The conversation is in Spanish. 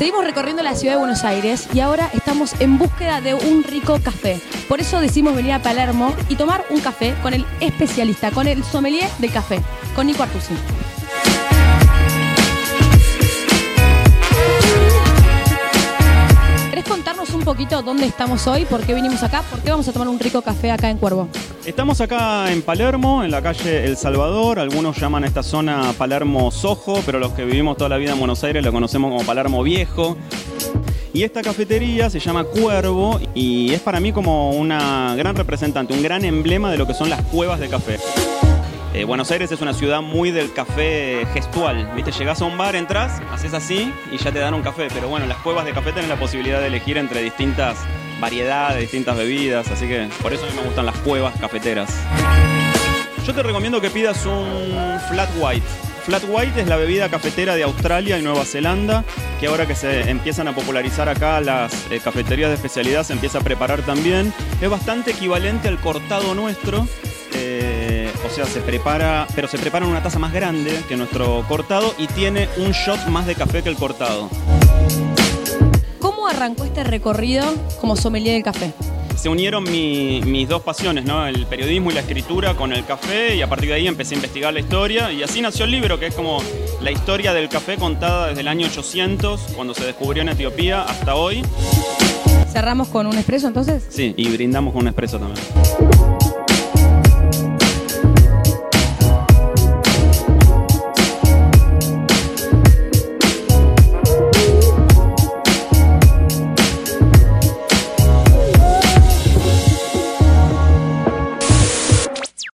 Seguimos recorriendo la ciudad de Buenos Aires y ahora estamos en búsqueda de un rico café. Por eso decidimos venir a Palermo y tomar un café con el especialista, con el sommelier del café, con Nico Artusi. Un poquito dónde estamos hoy? ¿Por qué vinimos acá? ¿Por qué vamos a tomar un rico café acá en Cuervo? Estamos acá en Palermo, en la calle El Salvador. Algunos llaman a esta zona Palermo Sojo, pero los que vivimos toda la vida en Buenos Aires lo conocemos como Palermo Viejo. Y esta cafetería se llama Cuervo y es para mí como una gran representante, un gran emblema de lo que son las cuevas de café. Eh, Buenos Aires es una ciudad muy del café gestual, ¿viste? Llegás a un bar, entras, haces así y ya te dan un café. Pero bueno, las cuevas de café tienen la posibilidad de elegir entre distintas variedades, distintas bebidas, así que por eso a mí me gustan las cuevas cafeteras. Yo te recomiendo que pidas un flat white. Flat white es la bebida cafetera de Australia y Nueva Zelanda, que ahora que se empiezan a popularizar acá las eh, cafeterías de especialidad se empieza a preparar también. Es bastante equivalente al cortado nuestro, eh, o sea, se prepara, pero se prepara en una taza más grande que nuestro cortado y tiene un shot más de café que el cortado. ¿Cómo arrancó este recorrido como sommelier del café? Se unieron mi- mis dos pasiones, ¿no? El periodismo y la escritura con el café y a partir de ahí empecé a investigar la historia y así nació el libro, que es como la historia del café contada desde el año 800, cuando se descubrió en Etiopía, hasta hoy. ¿Cerramos con un expreso entonces? Sí, y brindamos con un expreso también.